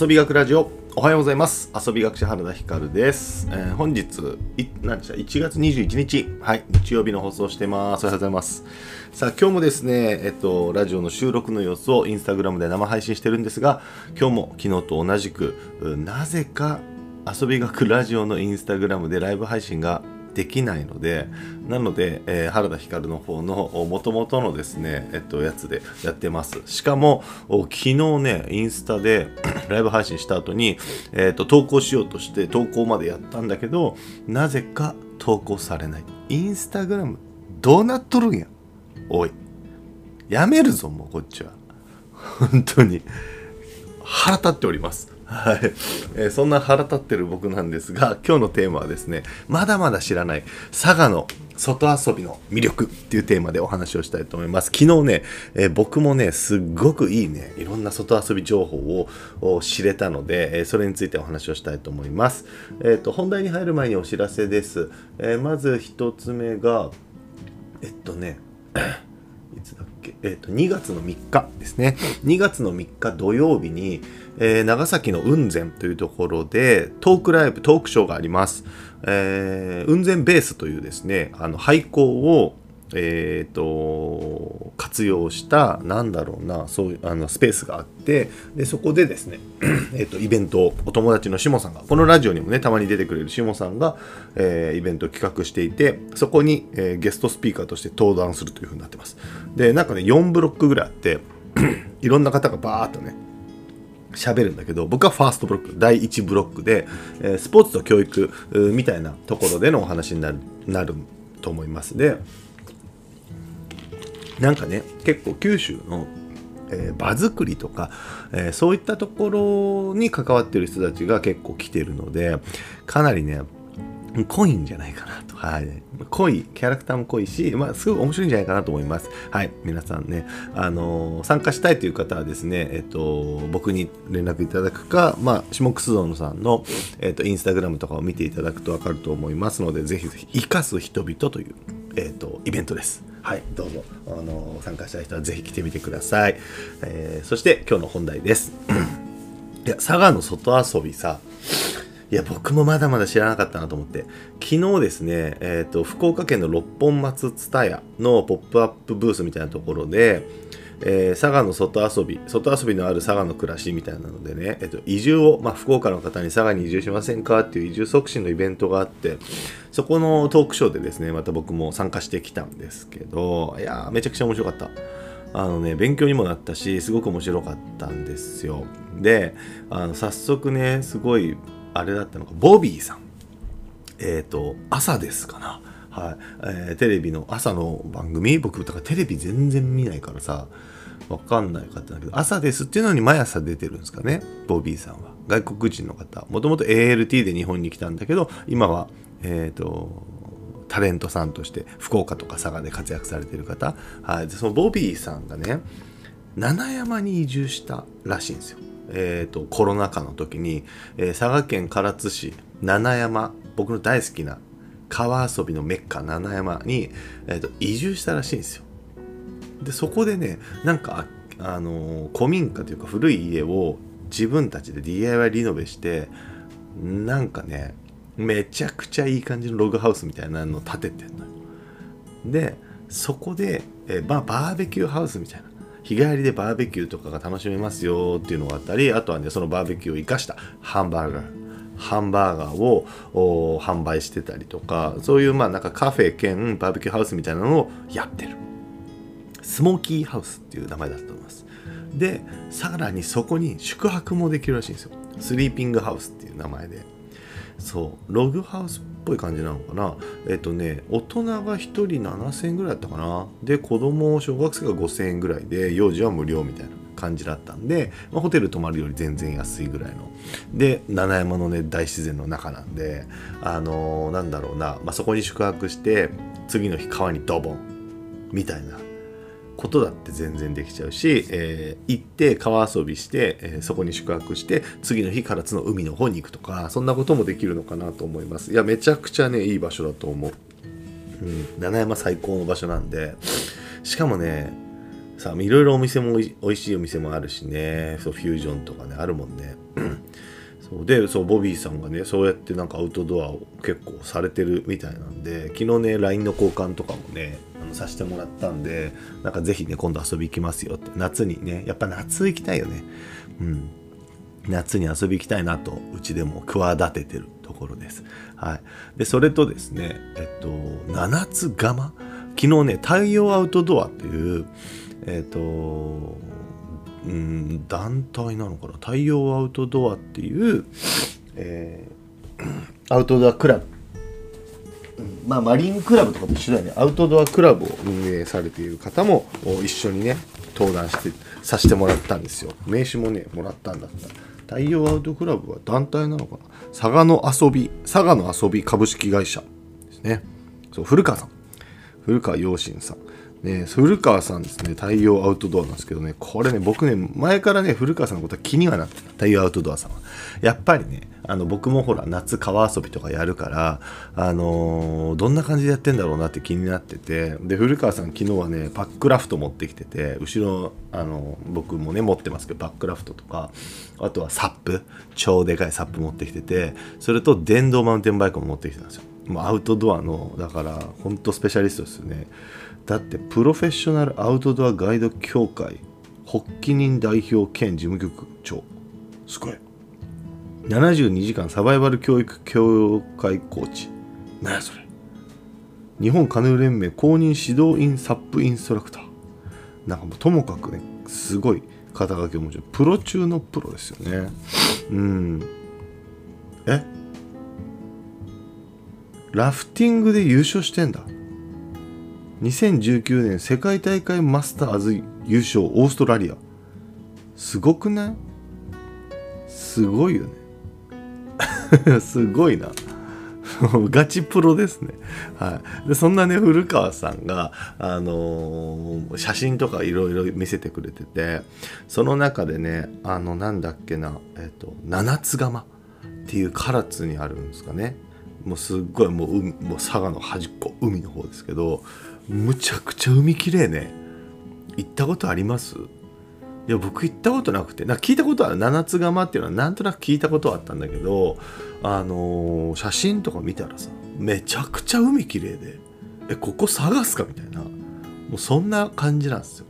遊び学ラジオ。おはようございます。遊び学者原田光です、えー、本日い何でした？1月21日。はい。日曜日の放送してます。おはようございます。さあ今日もですねえっとラジオの収録の様子をインスタグラムで生配信してるんですが今日も昨日と同じくなぜか遊び学ラジオのインスタグラムでライブ配信ができないのでなので、えー、原田光の方のもともとのですね、えっと、やつでやってます。しかも昨日ねインスタで ライブ配信した後に、えっと、投稿しようとして投稿までやったんだけどなぜか投稿されない。インスタグラムどうなっとるんや？おい。やめるぞもうこっちは。本当に。腹立っております。はい、えー、そんな腹立ってる僕なんですが今日のテーマはですねまだまだ知らない佐賀の外遊びの魅力っていうテーマでお話をしたいと思います。昨日ね、えー、僕もねすっごくいいねいろんな外遊び情報を知れたので、えー、それについてお話をしたいと思います。え、ー、と本題に入る前にお知らせです、えまず1つ目がえっとね いつだっけ、えっ、と、2月の3日ですね。2月の3日土曜日に、えー、長崎の雲仙というところでトークライブ、トークショーがあります。えー、雲仙ベースというですね、あの、廃校を、えーと、活用したなんだろうなそういうあのスペースがあってでそこでですね、えーと、イベントをお友達のしもさんがこのラジオにもねたまに出てくれるしもさんが、えー、イベントを企画していてそこに、えー、ゲストスピーカーとして登壇するというふうになってますでなんかね4ブロックぐらいあって いろんな方がバーっとね喋るんだけど僕はファーストブロック第1ブロックで、え、スポーツと教育みたいなところでのお話になるなると思います。でなんかね結構九州の、えー、場作りとか、えー、そういったところに関わってる人たちが結構来てるのでかなりね濃いんじゃないかなと。はい。濃い、キャラクターも濃いし、まあ、すごい面白いんじゃないかなと思います。はい。皆さんね、あのー、参加したいという方はですね、えっと、僕に連絡いただくか、まあ、下楠園さんの、えっと、インスタグラムとかを見ていただくとわかると思いますので、ぜひぜひ、生かす人々という、えっと、イベントです。はい、どうぞ、あの参加したい人はぜひ来てみてください。えー、そして今日の本題です。いや、佐賀の外遊びさ、いや、僕もまだまだ知らなかったなと思って、昨日ですね、えっ、ー、と、福岡県の六本松蔦屋のポップアップブースみたいなところで、えー、佐賀の外遊び、外遊びのある佐賀の暮らしみたいなのでね、えっと、移住を、まあ、福岡の方に佐賀に移住しませんかっていう移住促進のイベントがあって、そこのトークショーでですね、また僕も参加してきたんですけど、いやー、めちゃくちゃ面白かった。あのね、勉強にもなったし、すごく面白かったんですよ。で、あの早速ね、すごい、あれだったのか、ボビーさん。えっ、ー、と、朝ですかな。はい、えー、テレビの朝の番組。僕だからテレビ全然見ないからさわかんないかったんだけど朝ですっていうのに毎朝出てるんですかね。ボビーさんは。外国人の方。もともと ALT で日本に来たんだけど今はえっ、ー、とタレントさんとして福岡とか佐賀で活躍されてる方、はい、でそのボビーさんがね七山に移住したらしいんですよ。えーと、コロナ禍の時に、えー、佐賀県唐津市七山僕の大好きな川遊びのメッカ七山に、えーと、移住したらしいんですよ。でそこでねなんかあの古民家というか古い家を自分たちで DIY リノベしてなんかねめちゃくちゃいい感じのログハウスみたいなのを建ててんのよ。でそこで、えまあ、バーベキューハウスみたいな日帰りでバーベキューとかが楽しめますよっていうのがあったりあとはねそのバーベキューを生かしたハンバーガー。ハンバーガーを販売してたりとかそういうまあなんかカフェ兼バーベキューハウスみたいなのをやってる。スモーキーハウスっていう名前だと思います。でさらにそこに宿泊もできるらしいんですよ。スリーピングハウスっていう名前で。そうログハウスっぽい感じなのかな。えっとね大人が1人7000円ぐらいだったかな。で子供小学生が5000円ぐらいで幼児は無料みたいな感じだったんで、まあ、ホテル泊まるより全然安いぐらいの。で七山のね大自然の中なんであのー、なんだろうな、まあ、そこに宿泊して次の日川にドボンみたいなことだって全然できちゃうし、えー、行って川遊びして、えー、そこに宿泊して次の日唐津の海の方に行くとかそんなこともできるのかなと思います。いやめちゃくちゃねいい場所だと思う、うん、七山最高の場所なんで。しかもねさあいろいろお店もおい美味しいお店もあるしね。そうフュージョンとかねあるもんね。そうでそうボビーさんがねそうやってなんかアウトドアを結構されてるみたいなんで昨日ね LINE の交換とかもねさせてもらったんでなんかぜひね今度遊び行きますよって。夏にねやっぱ夏行きたいよね。うん。夏に遊び行きたいなとうちでも企ててるところです。はい、でそれとですねえっと七つ釜。昨日ね太陽アウトドアっていうえっとうん団体なのかな？太陽アウトドアっていう、えーアウトドアクラブまあ、マリンクラブとかと一緒だよね。アウトドアクラブを運営されている方も一緒にね登壇してさせてもらったんですよ。名刺もねもらったんだった。太陽アウトクラブは団体なのかな？佐賀の遊び佐賀の遊び株式会社。ですね。そう古川さん。古川陽心さん。ね、古川さんですね、太陽アウトドアなんですけどね、これね、僕ね、前からね、古川さんのことは気にはなってた、太陽アウトドアさんは。やっぱりね、あの僕もほら、夏川遊びとかやるから、あのーどんな感じでやってんだろうなって気になってて、で、古川さん、昨日はね、パックラフト持ってきてて、後ろ、あの僕もね、持ってますけど、パックラフトとか、あとはサップ、超でかいサップ持ってきてて、それと電動マウンテンバイクも持ってきてたんですよ。もうアウトドアの、だから、本当スペシャリストですよね。だってプロフェッショナルアウトドアガイド協会発起人代表兼事務局長すごい72時間サバイバル教育協会コーチ。何やそれ。日本カヌー連盟公認指導員サップインストラクター。なんかもうともかくねすごい肩書きを持ちプロ中のプロですよね。うん。え？ラフティングで優勝してんだ。2019年世界大会マスターズ優勝オーストラリア。すごくない？すごいよね すごいな ガチプロですね。はい。で、そんなね、古川さんが、あのー写真とかいろいろ見せてくれてて、その中でね、あの、なんだっけな、えっ、と、七つ釜っていう唐津にあるんですかね。もうすっごいもうもう佐賀の端っこ海の方ですけどむちゃくちゃ海きれいね行ったことあります？いや僕行ったことなくてなんか聞いたことは七つ釜っていうのはなんとなく聞いたことはあったんだけどあのー写真とか見たらさめちゃくちゃ海きれいでえここ探すかみたいなもうそんな感じなんですよ。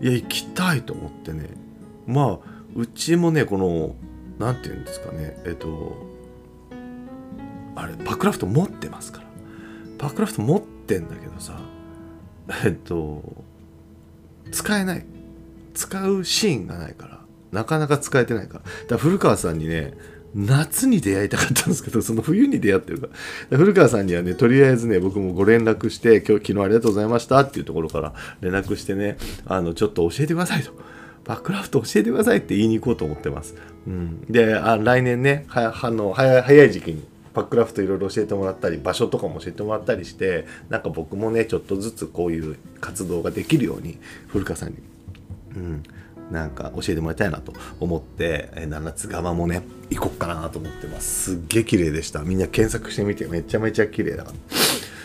いや行きたいと思ってね。まあうちもねこのなんていうんですかねえっとあれパクラフト持ってますから。パクラフト持ってんだけどさえっと使えない。使うシーンがないからなかなか使えてないから。だから古川さんにね夏に出会いたかったんですけどその冬に出会ってるから。古川さんにはねとりあえずね僕もご連絡して今日昨日ありがとうございましたっていうところから連絡してねあのちょっと教えてくださいと。バックラフト教えてくださいって言いに行こうと思ってます。うん、であ来年ねはあの早い時期にパックラフトいろいろ教えてもらったり場所とかも教えてもらったりしてなんか僕もねちょっとずつこういう活動ができるように古川さんに、うん、なんか教えてもらいたいなと思ってえ七つ釜もね行こっかなと思ってます。すっげえ綺麗でした。みんな検索してみてめちゃめちゃ綺麗だから。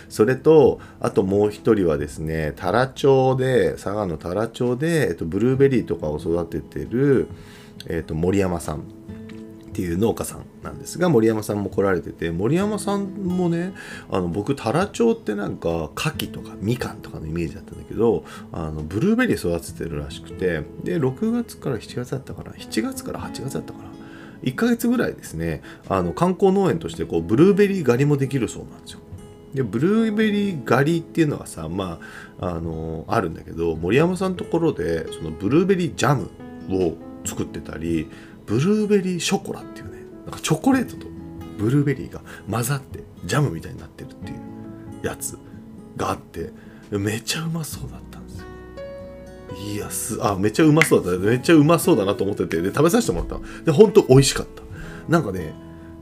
それとあともう一人はですね太良町で佐賀の太良町で、えっと、ブルーベリーとかを育ててる、えっと、森山さん。っていう農家さんなんですが森山さんも来られてて森山さんもねあの僕太良町ってなんか牡蠣とかみかんとかのイメージだったんだけどあのブルーベリー育ててるらしくてで6月から7月だったかな7月から8月だったかな1ヶ月ぐらいですねあの観光農園としてこうブルーベリー狩りもできるそうなんですよ。でブルーベリー狩りっていうのはさまああのあるんだけど森山さんのところでそのブルーベリージャムを作ってたりブルーベリーショコラっていうねなんかチョコレートとブルーベリーが混ざってジャムみたいになってるっていうやつがあってめちゃうまそうだったんですよ。いやすあめちゃうまそうだっためっちゃうまそうだなと思っててで食べさせてもらった。で本当美味しかった。なんかね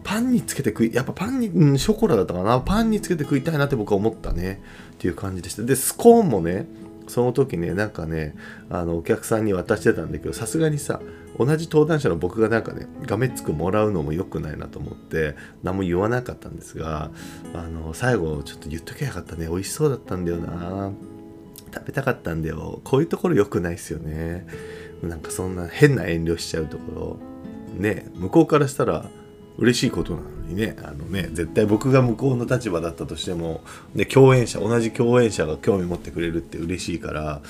パンにつけて食いやっぱパンに、うん、ショコラだったかな。パンにつけて食いたいなって僕は思ったね。っていう感じでした。でスコーンもねその時ねなんかねあのお客さんに渡してたんだけどさすがにさ同じ登壇者の僕がなんかねがめつくもらうのも良くないなと思って何も言わなかったんですがあの最後ちょっと言っときゃよかったね。美味しそうだったんだよな。食べたかったんだよ。こういうところ良くないっすよね。なんかそんな変な遠慮しちゃうところ。ね向こうからしたら嬉しいことなの。にねあのね絶対僕が向こうの立場だったとしてもで共演者同じ共演者が興味持ってくれるって嬉しいから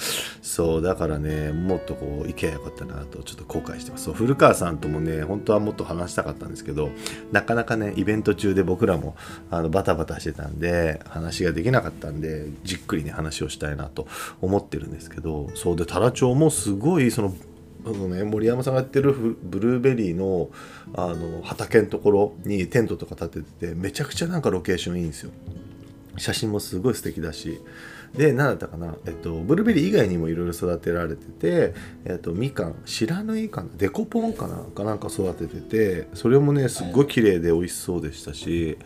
そうだからねもっとこう行けばよかったなとちょっと後悔してます。そう古川さんともね本当はもっと話したかったんですけどなかなかねイベント中で僕らもあのバタバタしてたんで話ができなかったんでじっくりね話をしたいなと思ってるんですけどそうで太良町もすごいそのあのね、森山さんがやってるブルーベリーのあの畑のところにテントとか立てててめちゃくちゃなんかロケーションいいんですよ。写真もすごい素敵だし。で何だったかな、えっと、ブルーベリー以外にもいろいろ育てられてて、えっと、みかん白縫いかな？デコポンかなかなんか育てててそれもねすっごい綺麗で美味しそうでしたし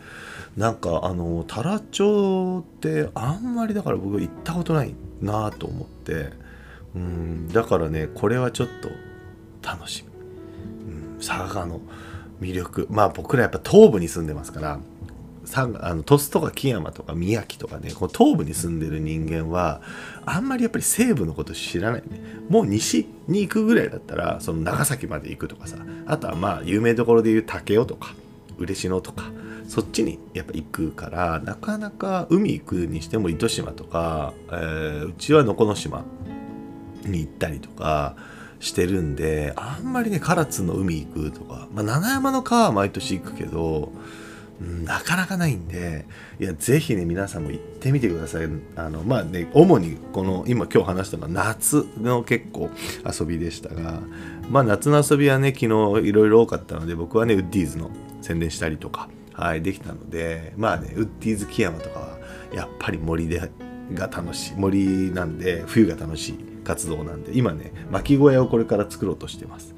なんかあの太良町ってあんまりだから僕行ったことないなと思って。うん。だからねこれはちょっと楽しみ、うん、佐賀の魅力。まあ僕らやっぱ東部に住んでますから佐賀あの鳥栖とか木山とか宮城とかねこの東部に住んでる人間はあんまりやっぱり西部のこと知らないね。もう西に行くぐらいだったらその長崎まで行くとかさあとはまあ有名どころでいう武雄とか嬉野とかそっちにやっぱ行くからなかなか海行くにしても糸島とか、えー、うちは能古島に行ったりとかしてるんであんまりね唐津の海行くとか、まあ、七山の川は毎年行くけど、うん、なかなかないんでいやぜひね皆さんも行ってみてください。あのまあね主にこの今今日話したのは夏の結構遊びでしたがまあ夏の遊びはね昨日いろいろ多かったので僕はねウッディーズの宣伝したりとかはいできたのでまあねウッディーズ木山とかはやっぱり森でが楽しい森なんで冬が楽しい。活動なんで今ね巻き小屋をこれから作ろうとしてます。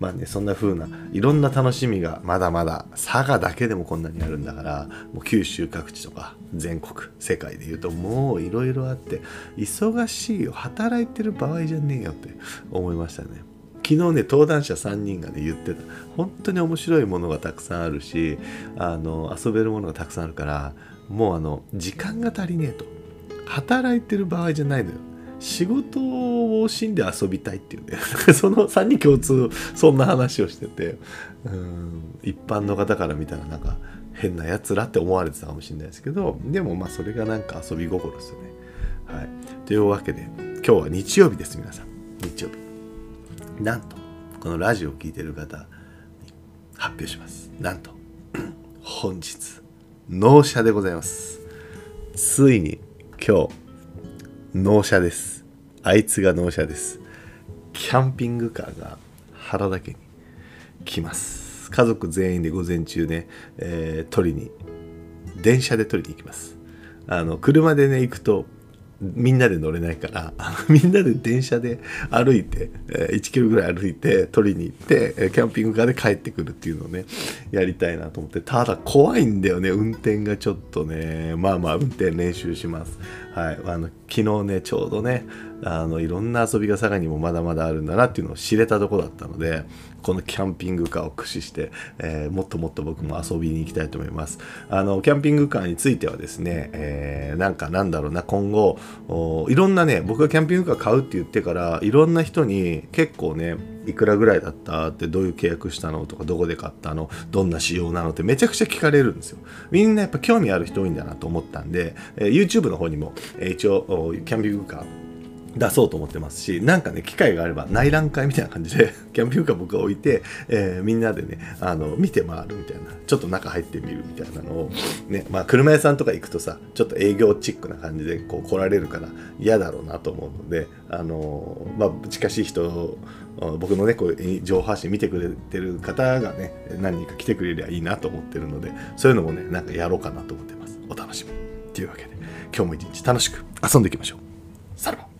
まあねそんな風ないろんな楽しみがまだまだ佐賀だけでもこんなにあるんだからもう九州各地とか全国世界でいうともういろいろあって忙しいよ。働いてる場合じゃねえよって思いましたね。昨日ね登壇者3人がね言ってた。本当に面白いものがたくさんあるしあの遊べるものがたくさんあるからもうあの時間が足りねえと。働いてる場合じゃないのよ。仕事を惜しんで遊びたいっていうね その3人共通そんな話をしててうん一般の方から見たらなんか変なやつらって思われてたかもしれないですけどでもまあそれがなんか遊び心ですよね。はい、というわけで今日は日曜日です皆さん日曜日。なんとこのラジオを聴いてる方に発表します。なんと本日納車でございます。ついに今日納車です。あいつが納車です。キャンピングカーが原田家に来ます。家族全員で午前中ね、えー、取りに、電車で取りに行きます。あの、車でね、行くと、みんなで乗れないから みんなで電車で歩いて、え1キロぐらい歩いて取りに行ってキャンピングカーで帰ってくるっていうのをねやりたいなと思ってただ怖いんだよね運転がちょっとね。まあまあ運転練習します。はい。あの昨日ねちょうどねあのいろんな遊びが佐賀にもまだまだあるんだなっていうのを知れたとこだったのでこのキャンピングカーを駆使して、えー、もっともっと僕も遊びに行きたいと思います。あのキャンピングカーについてはですね、えー、なんかなんだろうな今後いろんなね僕がキャンピングカー買うって言ってからいろんな人に結構ねいくらぐらいだったってどういう契約したのとかどこで買ったのどんな仕様なのってめちゃくちゃ聞かれるんですよ。みんなやっぱ興味ある人多いんだなと思ったんで、えー、YouTube の方にも、えー、一応キャンピングカー出そうと思ってますし、なんかね、機会があれば内覧会みたいな感じで、キャンピングカー僕が置いて、えー、みんなでね、あの、見て回るみたいな、ちょっと中入ってみるみたいなのを、ね、まあ、車屋さんとか行くとさ、ちょっと営業チックな感じでこう来られるから嫌だろうなと思うので、あの、まあ、近しい人、僕のね、こういう情報発信見てくれてる方がね、何人か来てくれりゃいいなと思ってるので、そういうのもね、なんかやろうかなと思ってます。お楽しみ。というわけで、今日も一日楽しく遊んでいきましょう。さらば